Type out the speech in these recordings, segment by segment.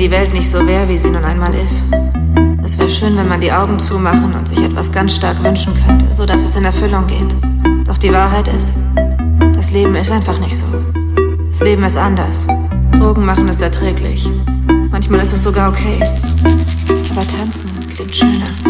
die Welt nicht so wäre, wie sie nun einmal ist. Es wäre schön, wenn man die Augen zumachen und sich etwas ganz stark wünschen könnte, so dass es in Erfüllung geht. Doch die Wahrheit ist, das Leben ist einfach nicht so. Das Leben ist anders. Drogen machen es erträglich. Manchmal ist es sogar okay. Aber tanzen klingt schöner.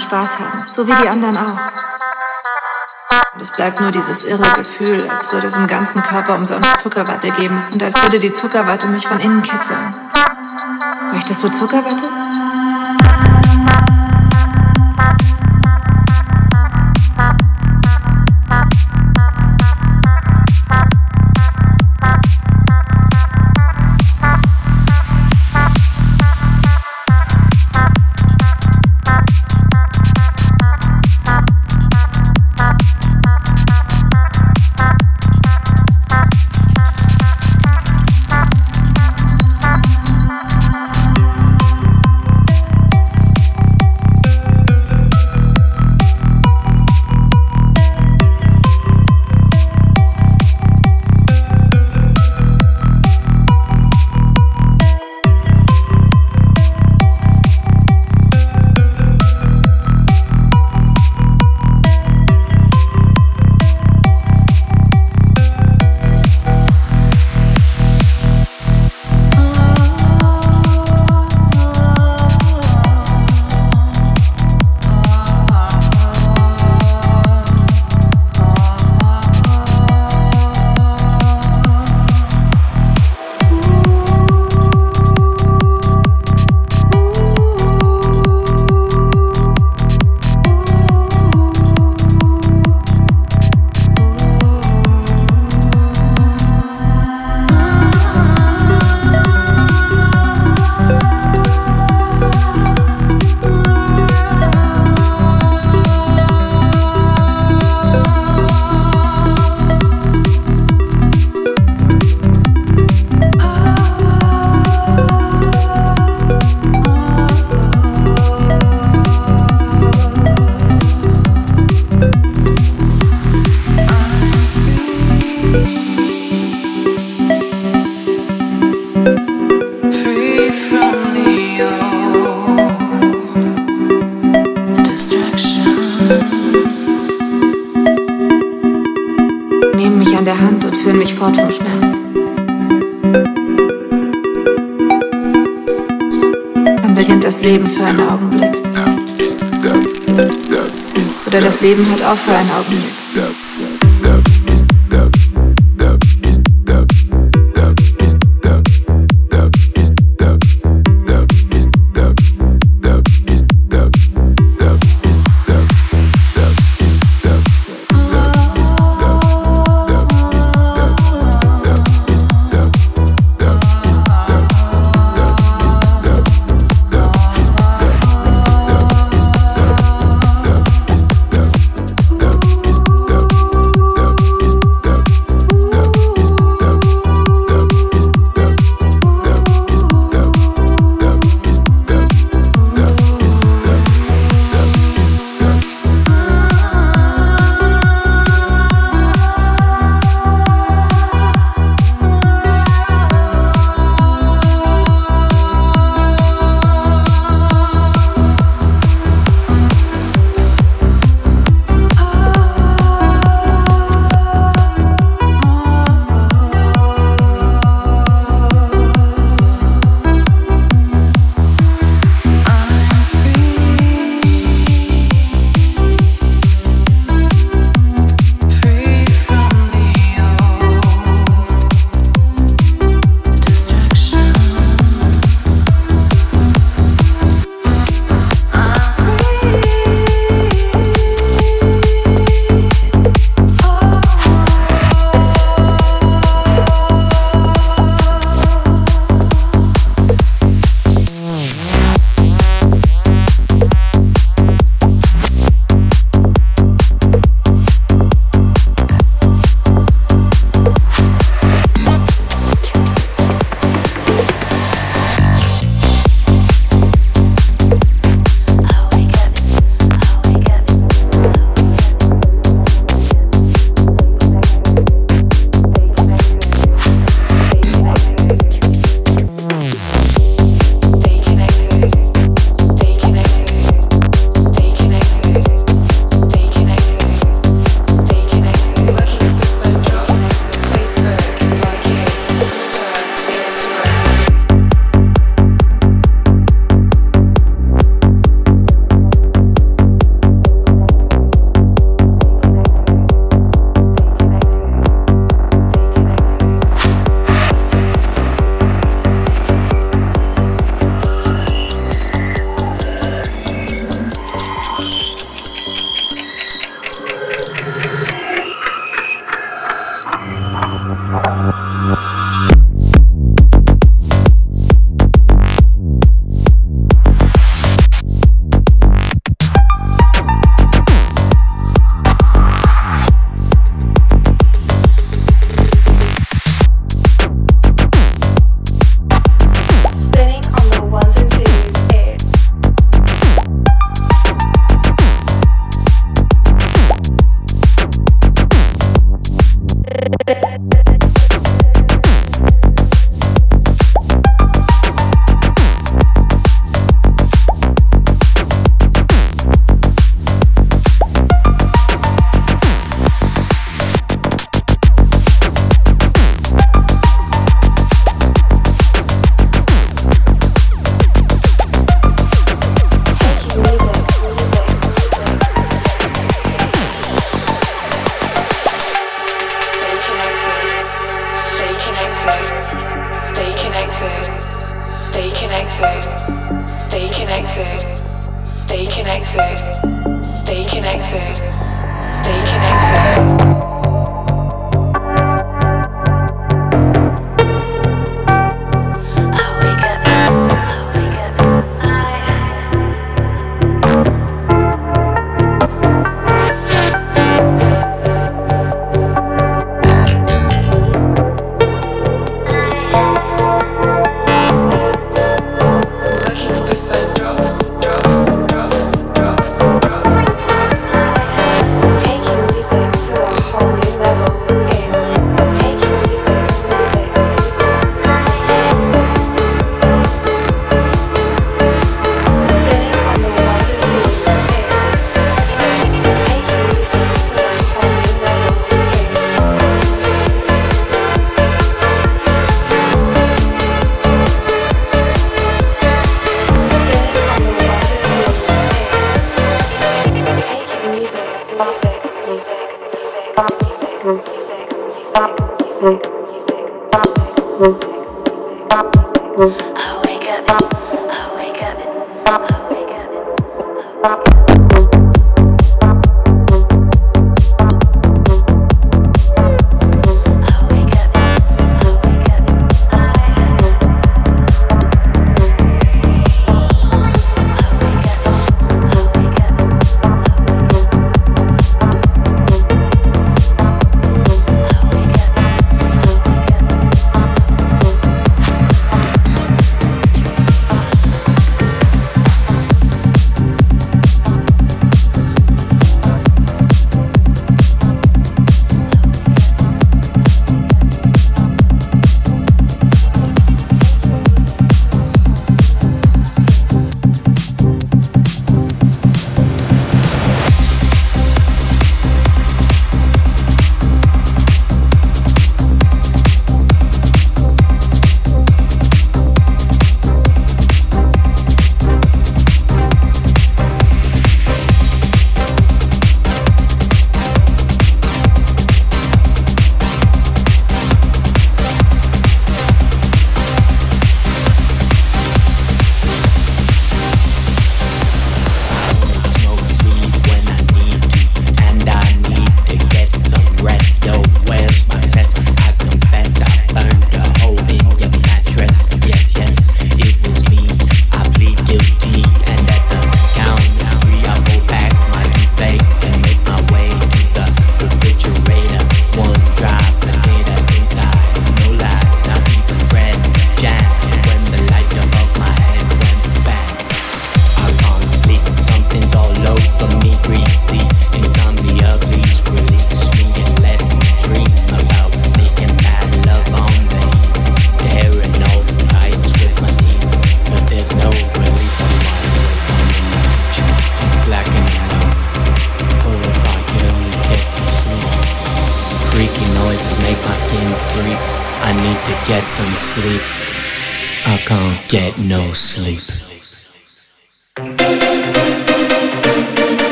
Spaß haben, so wie die anderen auch. Und es bleibt nur dieses irre Gefühl, als würde es im ganzen Körper umsonst Zuckerwatte geben und als würde die Zuckerwatte mich von innen kitzeln. Möchtest du Zuckerwatte?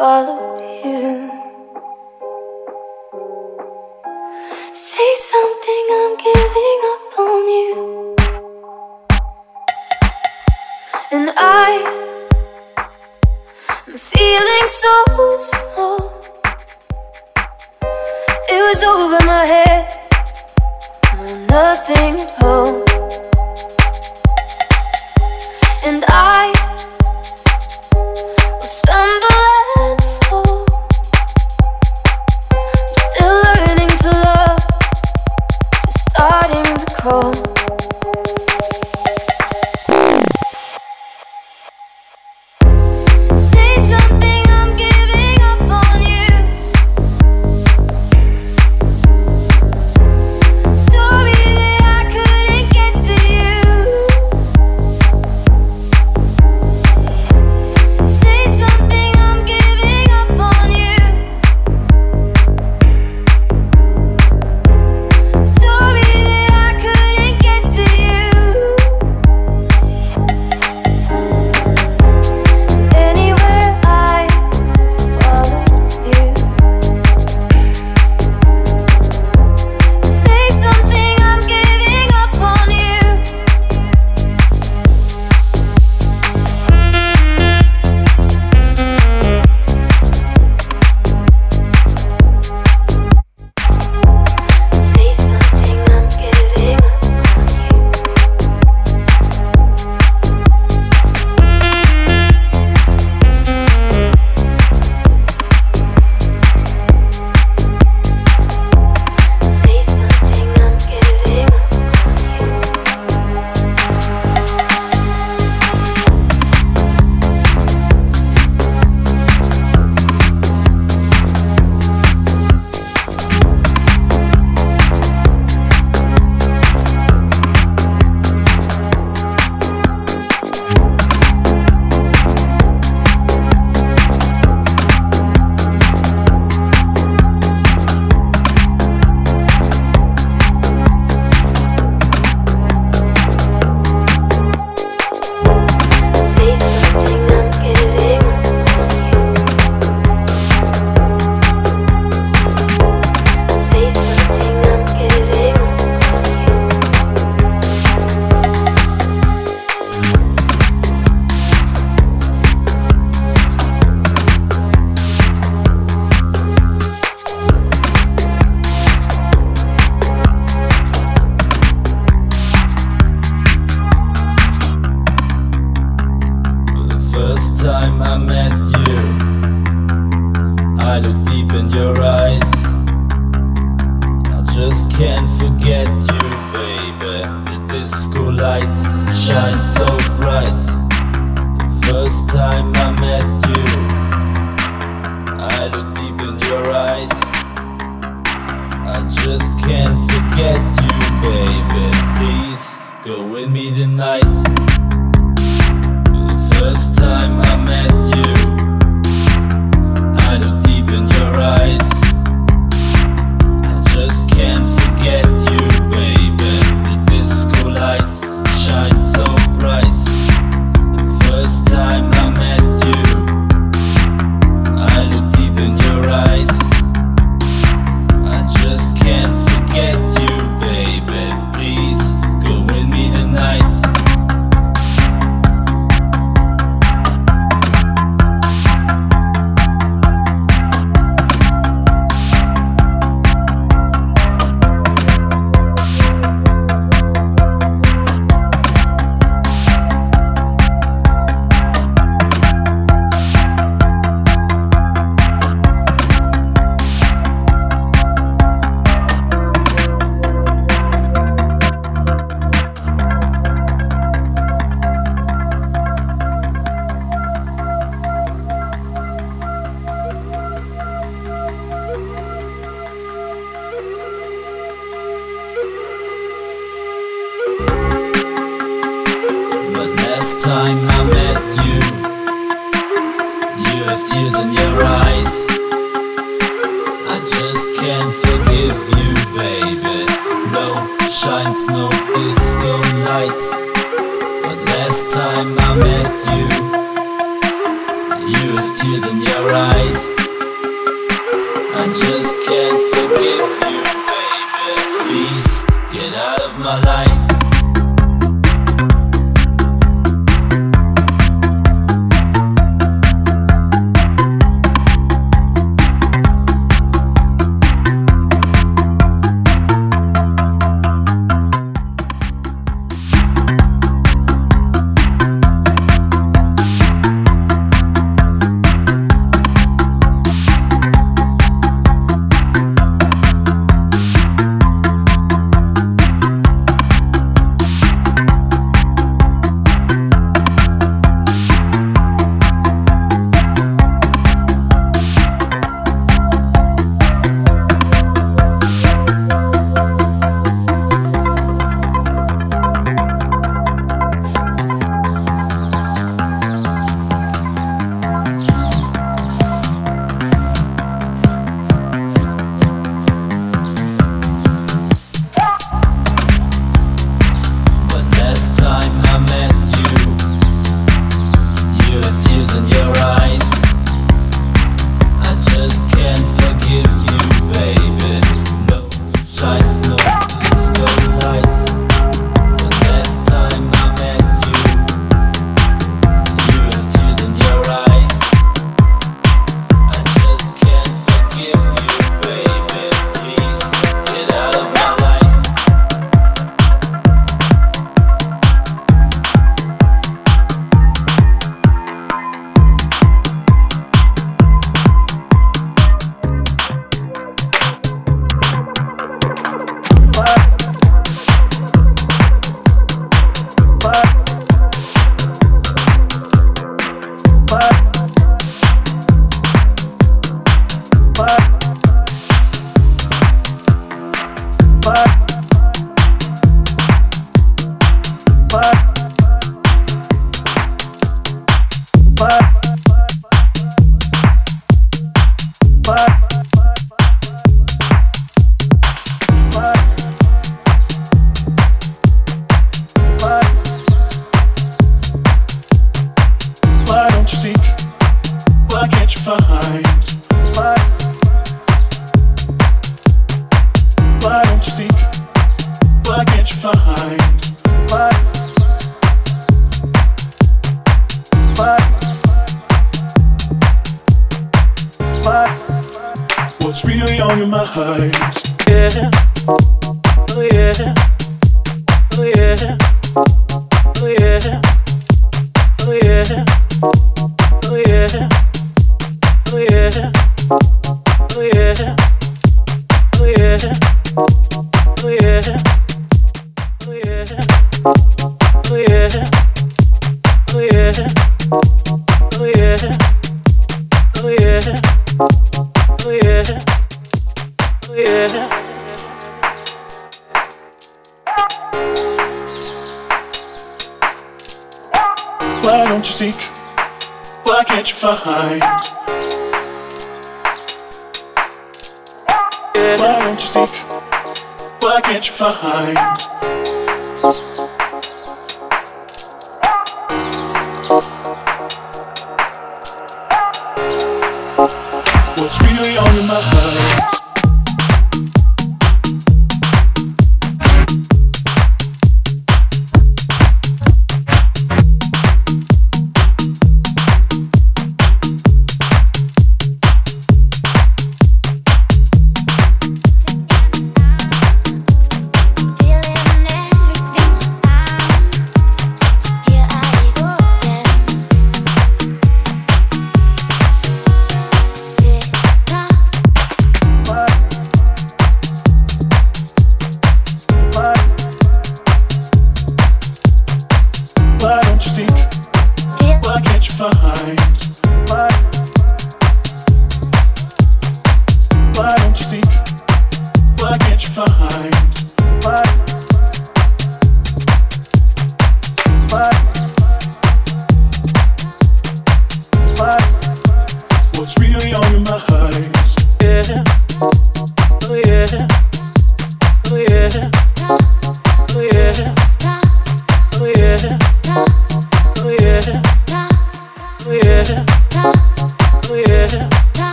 follow.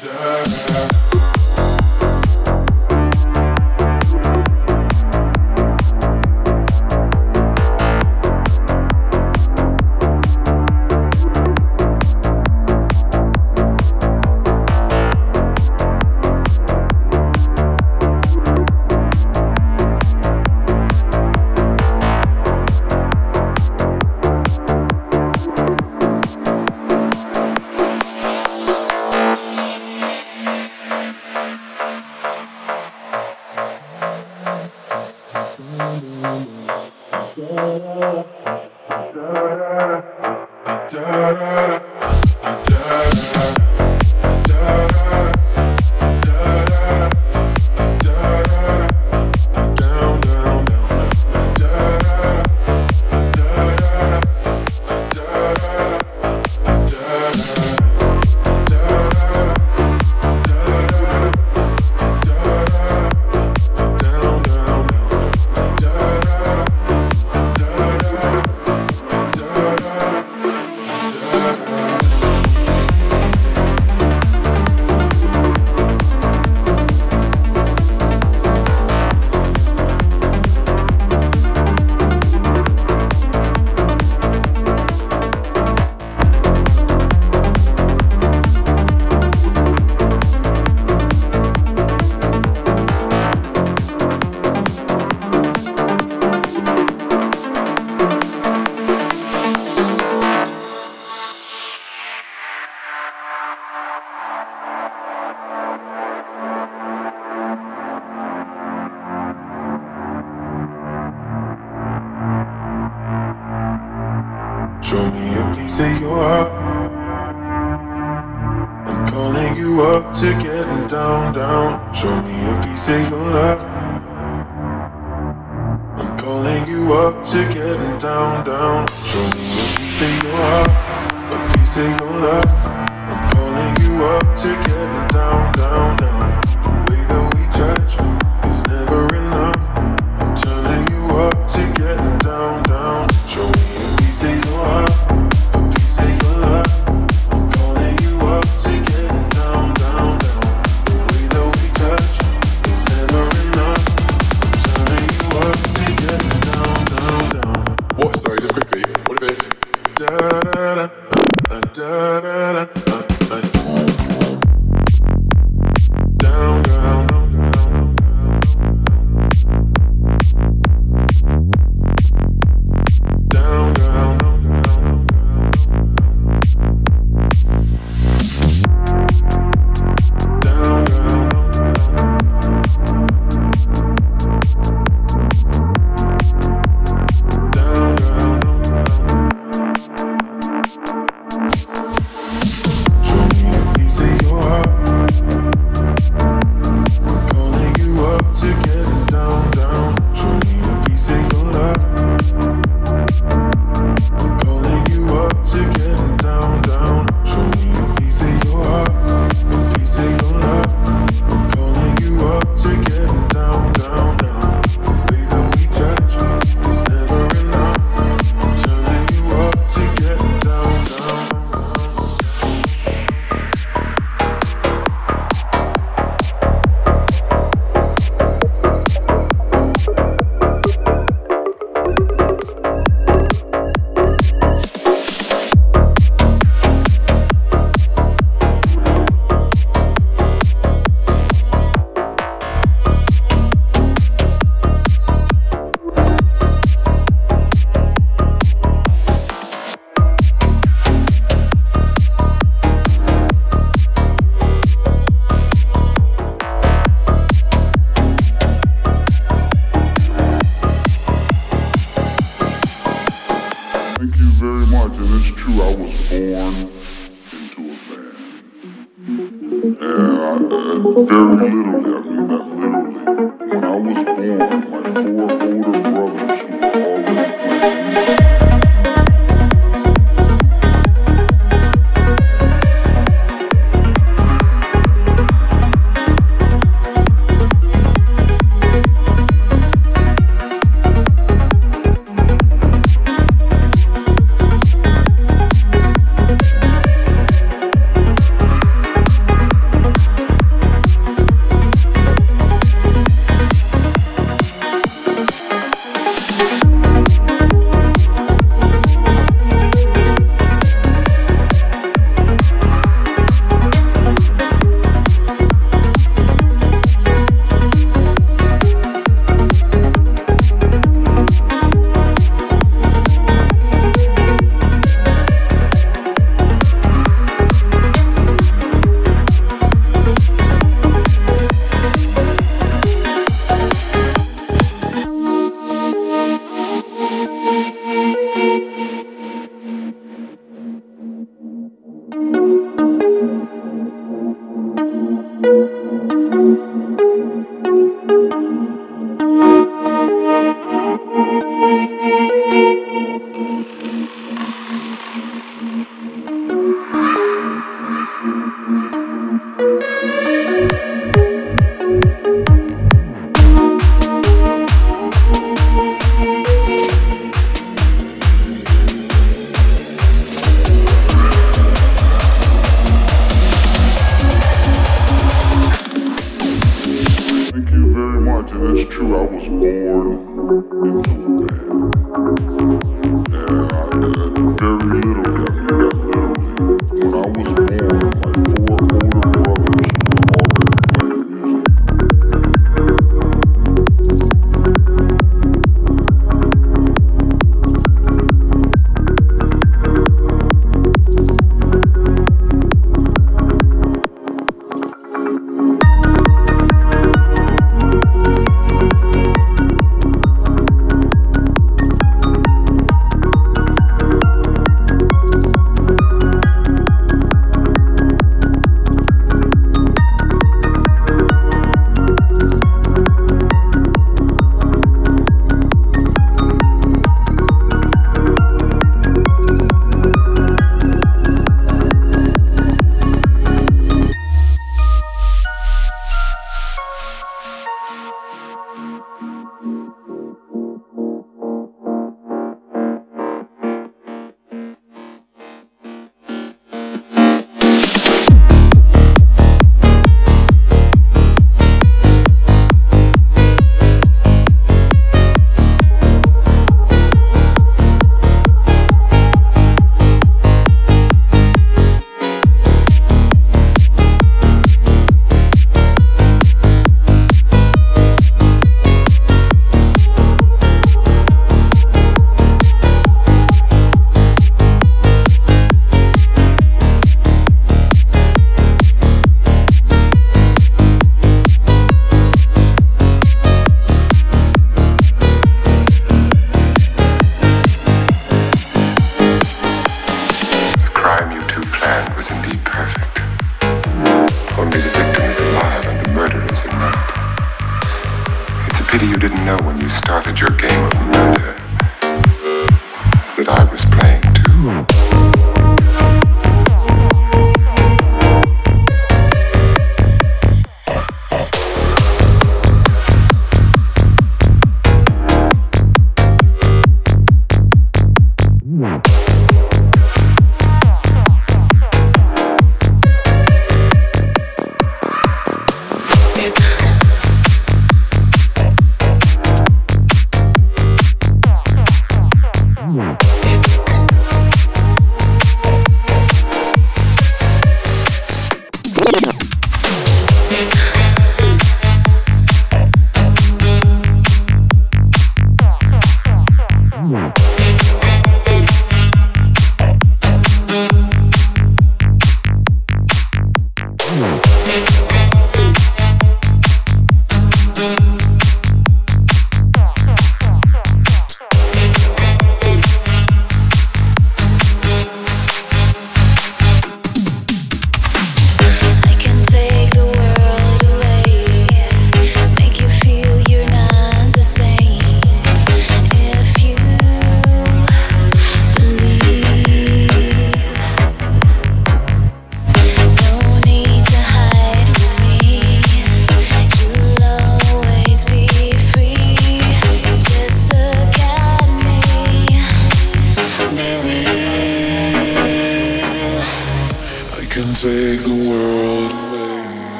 Duh.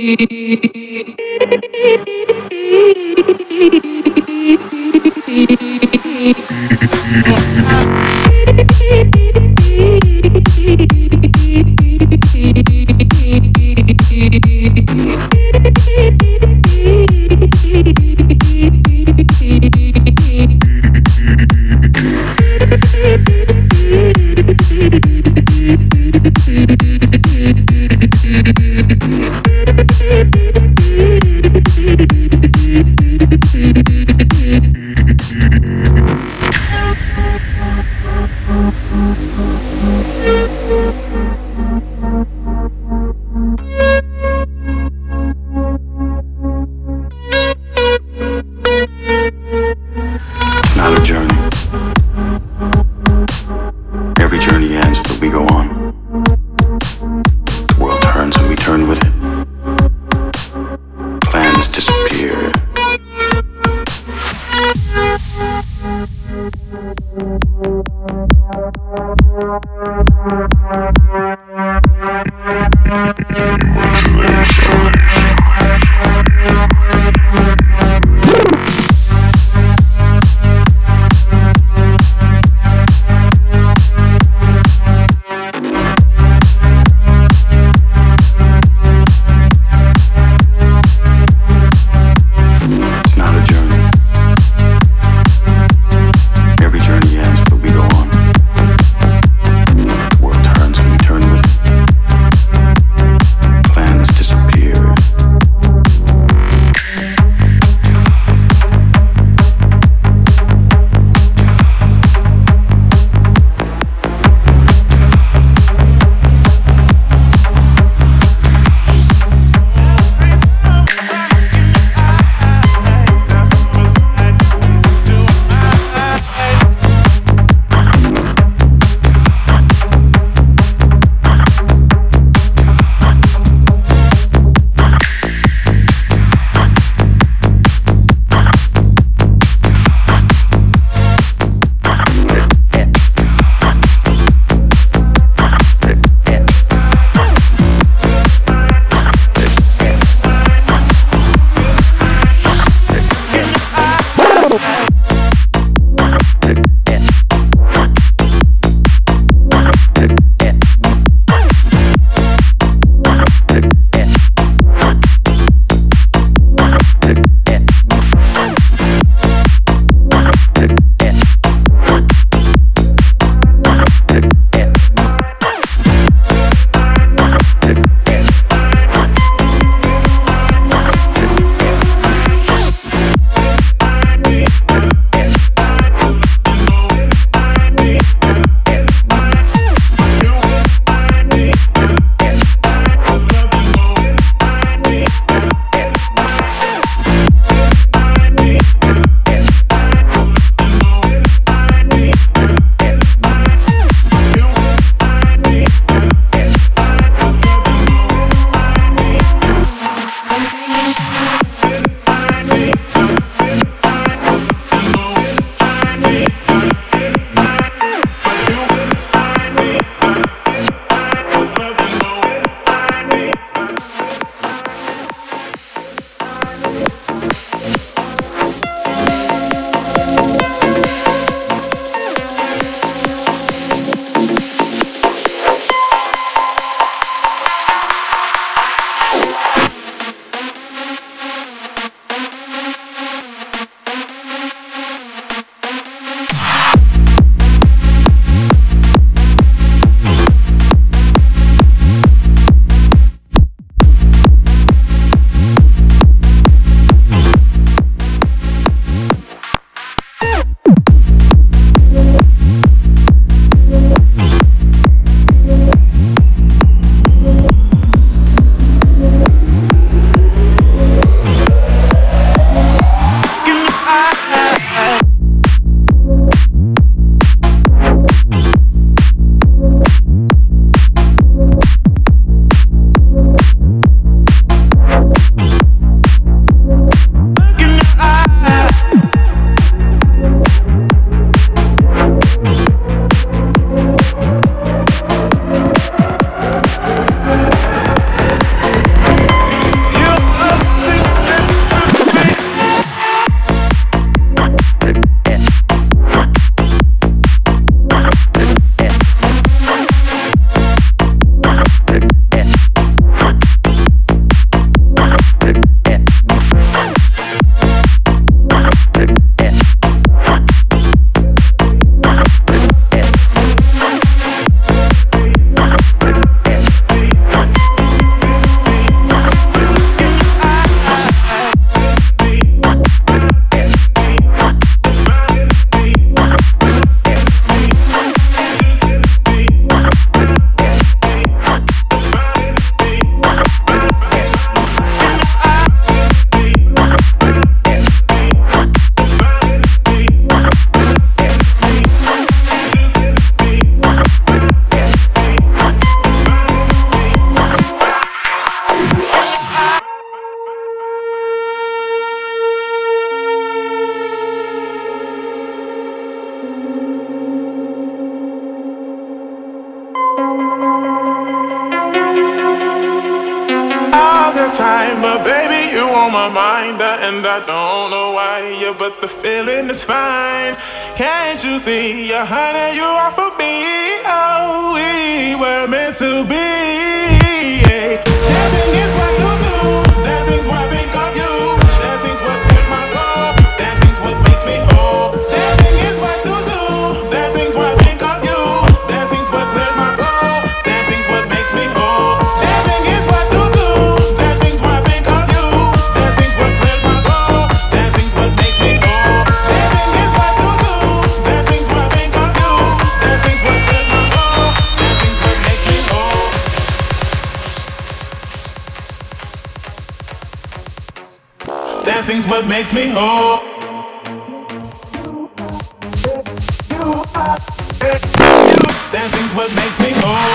Thank you. things what makes me whole. Dancing's what makes me whole.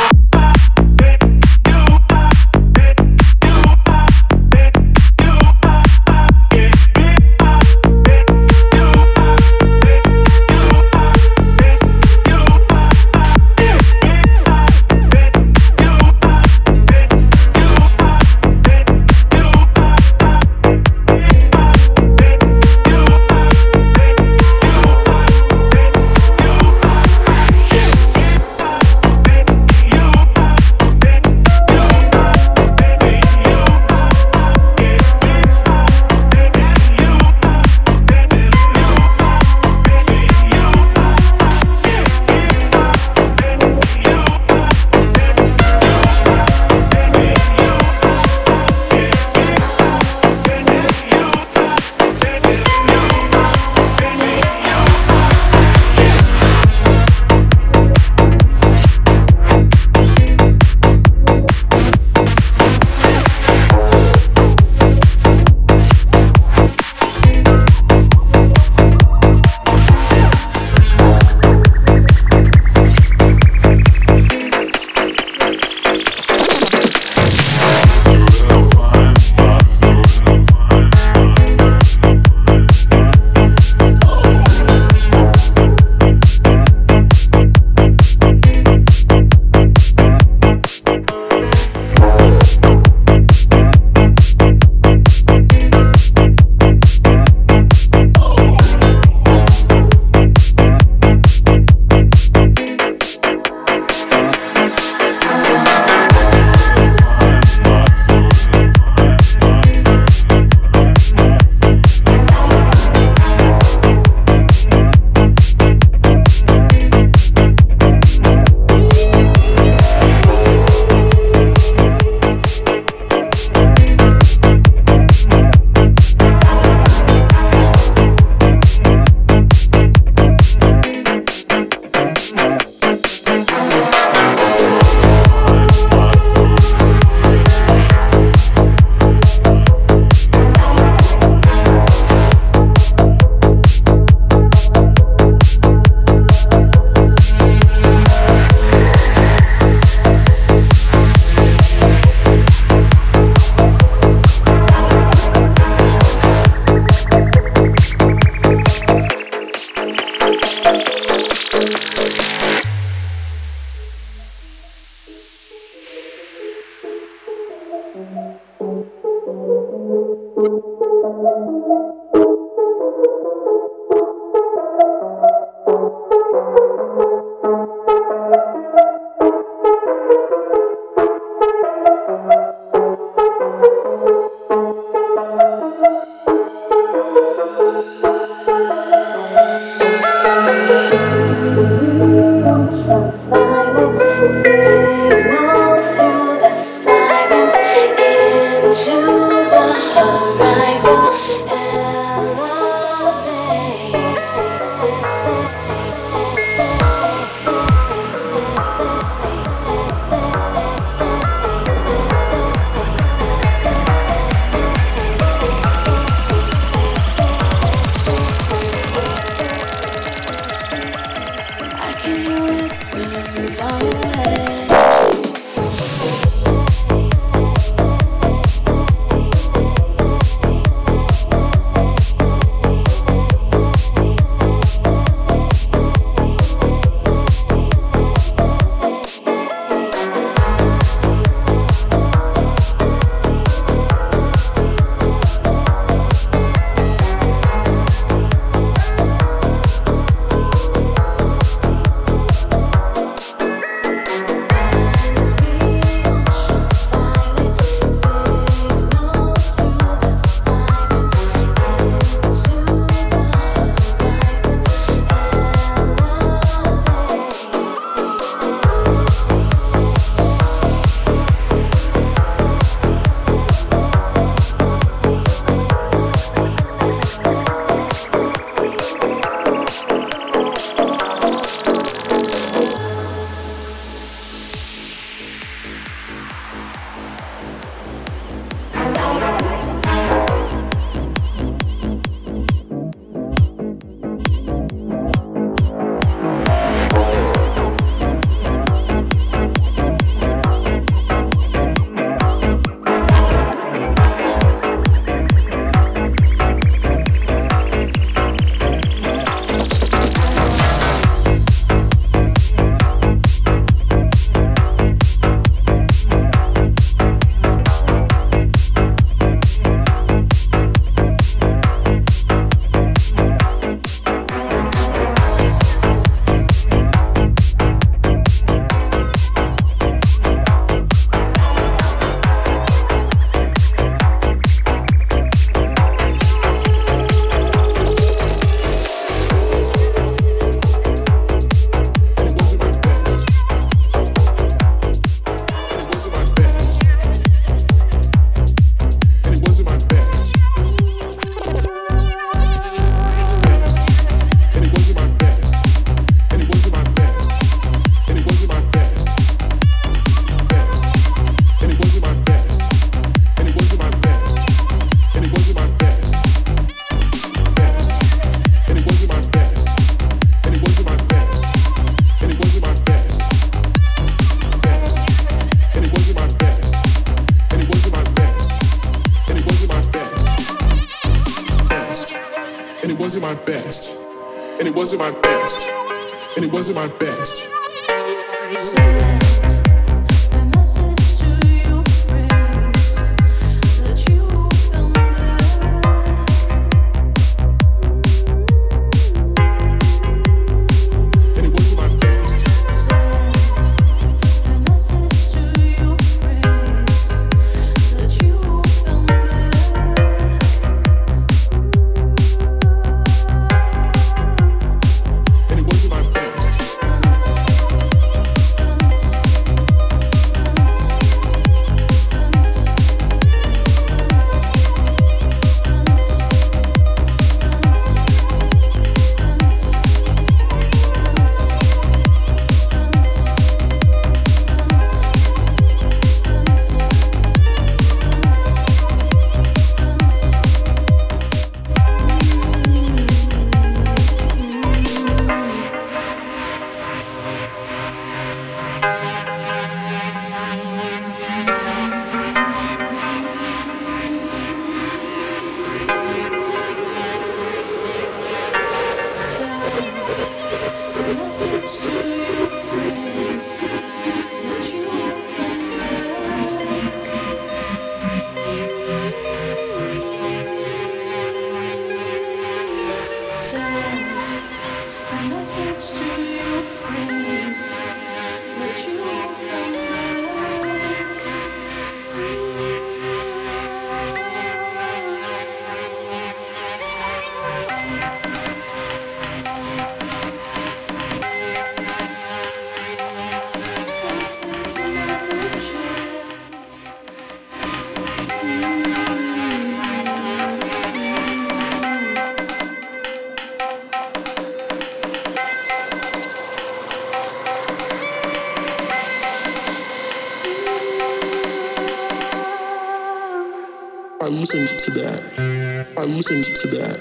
Listened to that.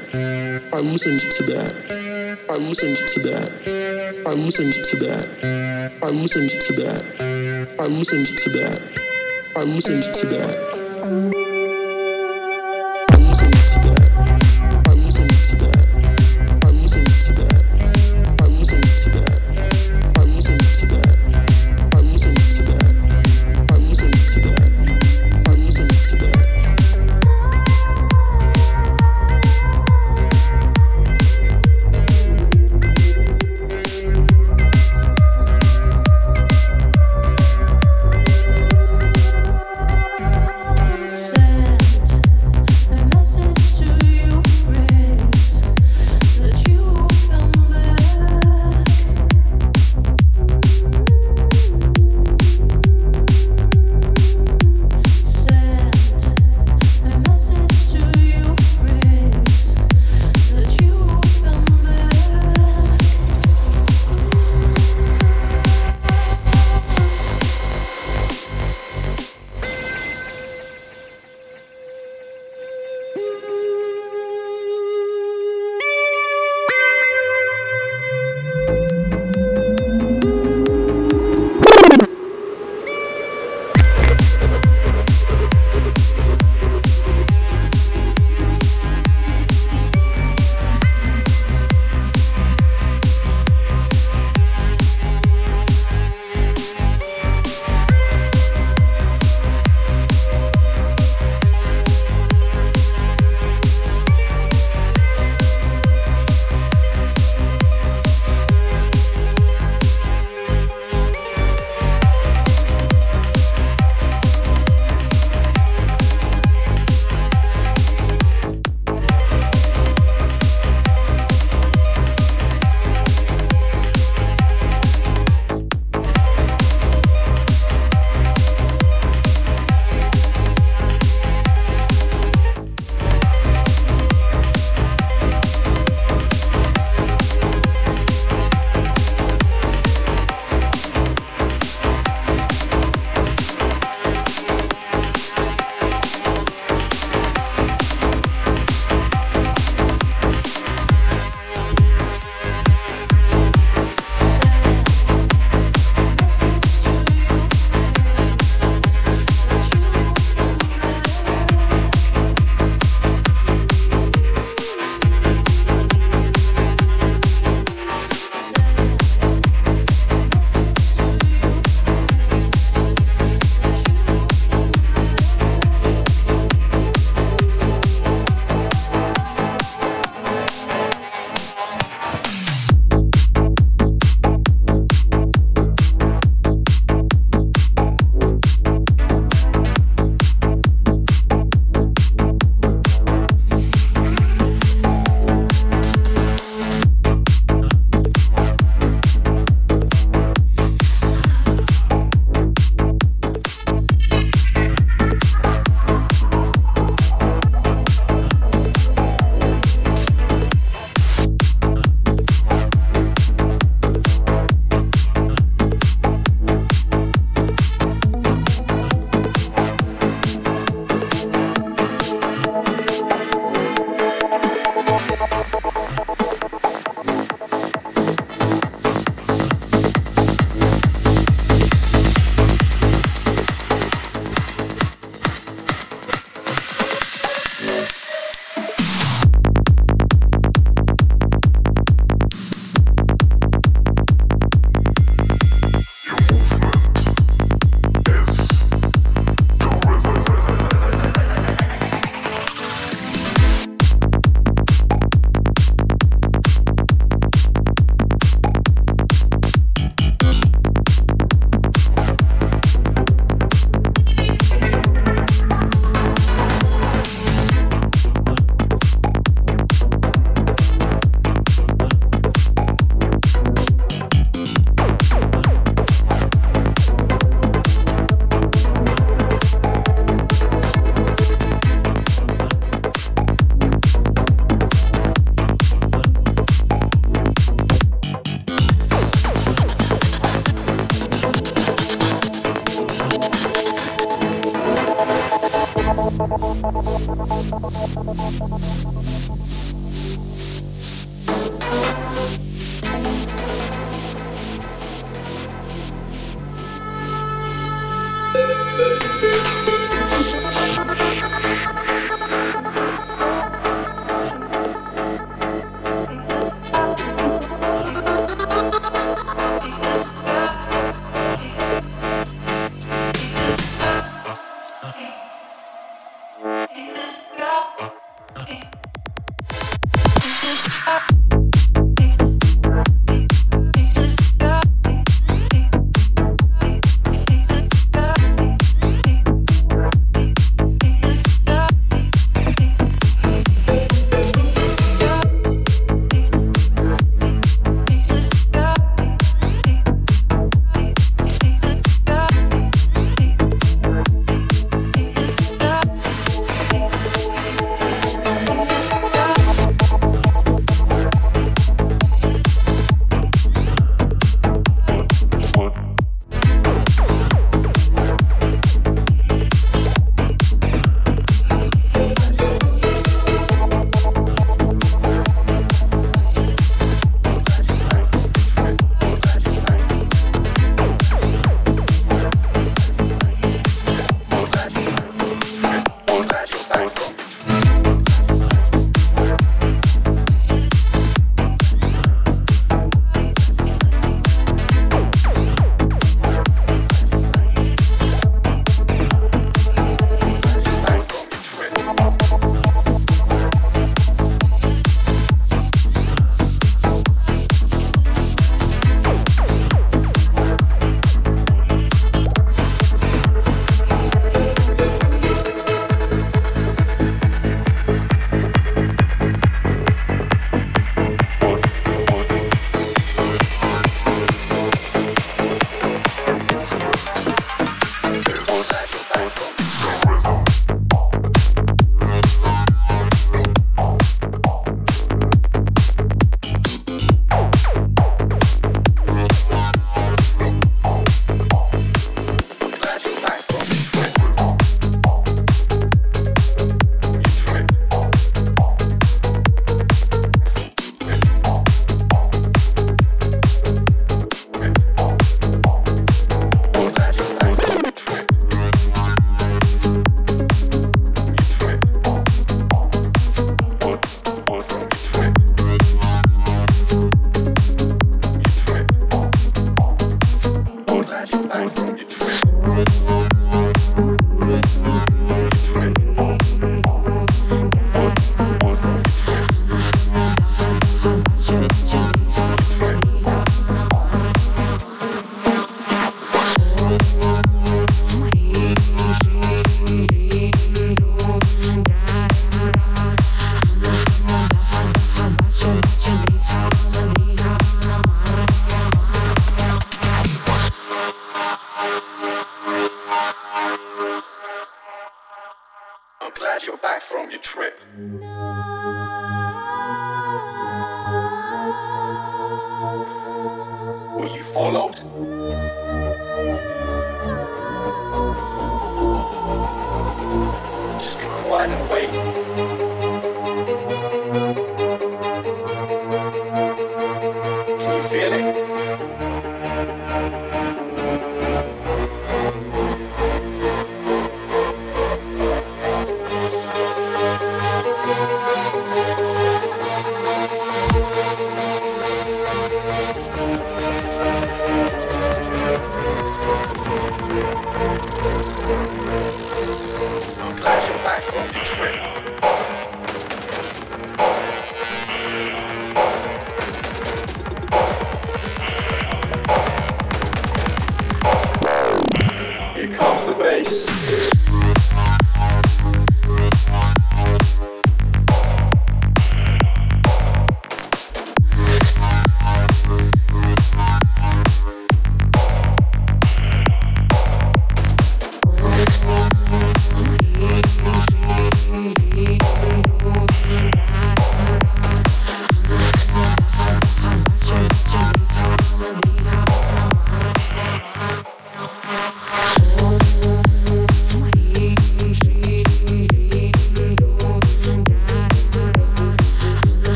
I listened to that. I listened to that. I listened to that. I listened to that. I listened to that. I listened to that.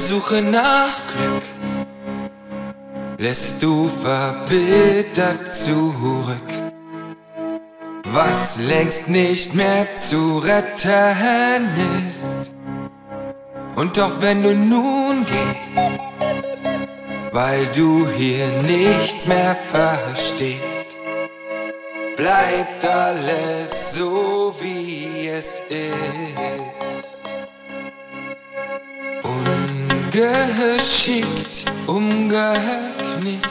Suche nach Glück lässt du verbittert zurück, was längst nicht mehr zu retten ist. Und doch wenn du nun gehst, weil du hier nichts mehr verstehst, bleibt alles so wie es ist. Gehörschicht umgeknickt.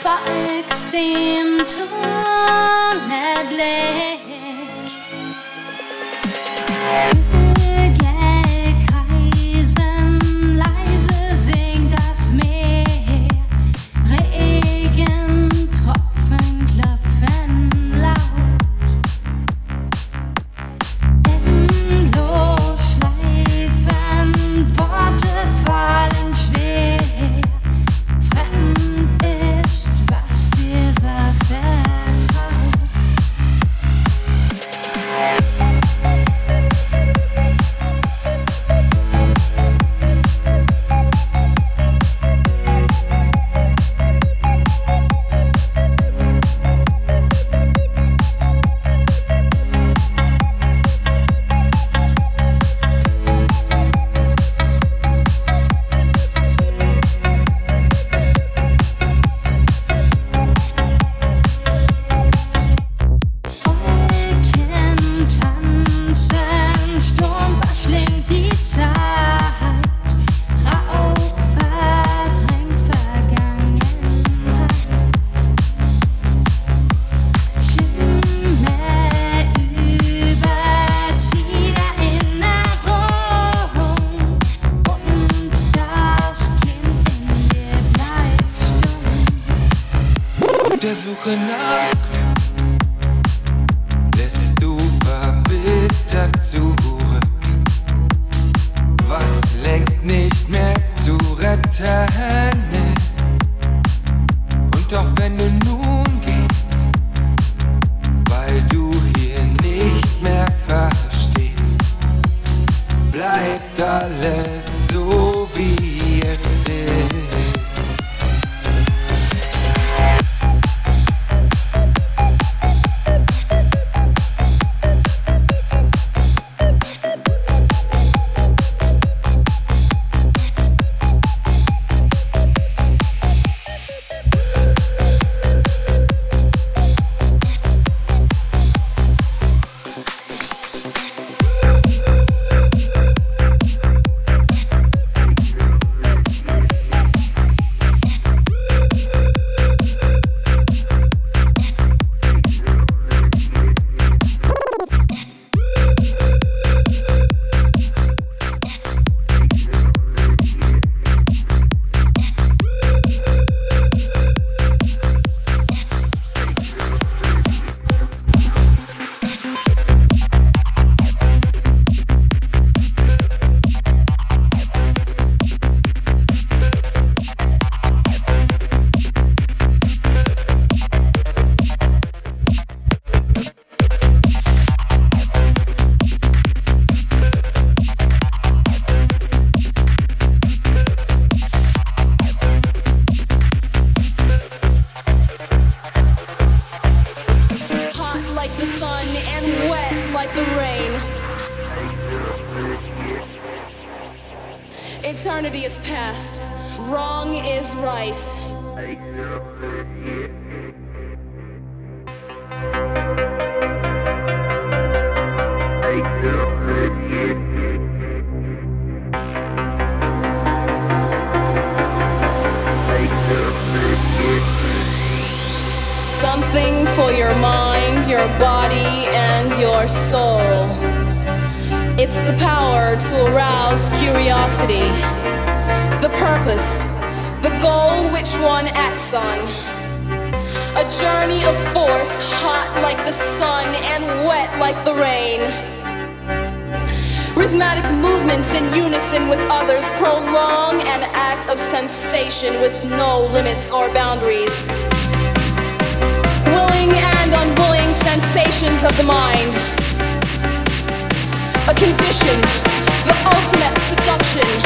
Verelgst im Tunnelblick. expression with no limits or boundaries. Willing and unwilling sensations of the mind. A condition, the ultimate seduction.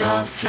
of